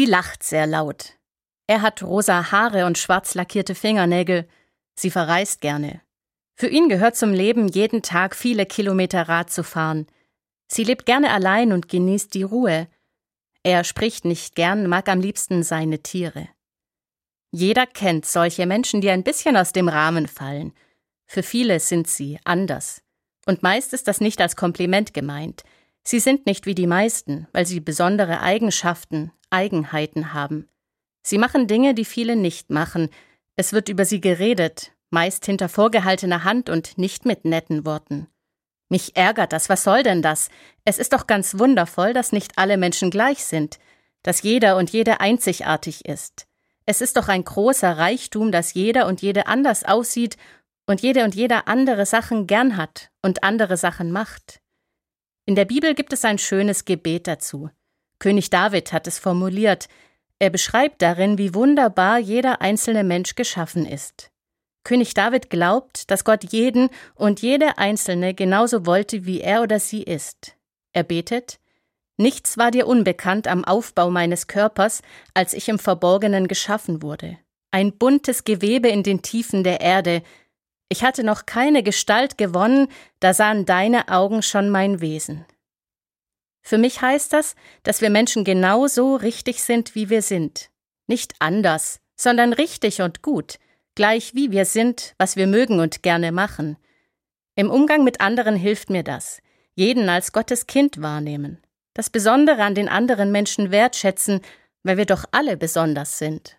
Sie lacht sehr laut. Er hat rosa Haare und schwarz lackierte Fingernägel. Sie verreist gerne. Für ihn gehört zum Leben, jeden Tag viele Kilometer Rad zu fahren. Sie lebt gerne allein und genießt die Ruhe. Er spricht nicht gern, mag am liebsten seine Tiere. Jeder kennt solche Menschen, die ein bisschen aus dem Rahmen fallen. Für viele sind sie anders. Und meist ist das nicht als Kompliment gemeint. Sie sind nicht wie die meisten, weil sie besondere Eigenschaften, Eigenheiten haben. Sie machen Dinge, die viele nicht machen. Es wird über sie geredet, meist hinter vorgehaltener Hand und nicht mit netten Worten. Mich ärgert das, was soll denn das? Es ist doch ganz wundervoll, dass nicht alle Menschen gleich sind, dass jeder und jede einzigartig ist. Es ist doch ein großer Reichtum, dass jeder und jede anders aussieht und jede und jeder andere Sachen gern hat und andere Sachen macht. In der Bibel gibt es ein schönes Gebet dazu. König David hat es formuliert. Er beschreibt darin, wie wunderbar jeder einzelne Mensch geschaffen ist. König David glaubt, dass Gott jeden und jede Einzelne genauso wollte, wie er oder sie ist. Er betet, Nichts war dir unbekannt am Aufbau meines Körpers, als ich im Verborgenen geschaffen wurde. Ein buntes Gewebe in den Tiefen der Erde. Ich hatte noch keine Gestalt gewonnen, da sahen deine Augen schon mein Wesen. Für mich heißt das, dass wir Menschen genau so richtig sind, wie wir sind. Nicht anders, sondern richtig und gut, gleich wie wir sind, was wir mögen und gerne machen. Im Umgang mit anderen hilft mir das, jeden als Gottes Kind wahrnehmen das Besondere an den anderen Menschen wertschätzen, weil wir doch alle besonders sind.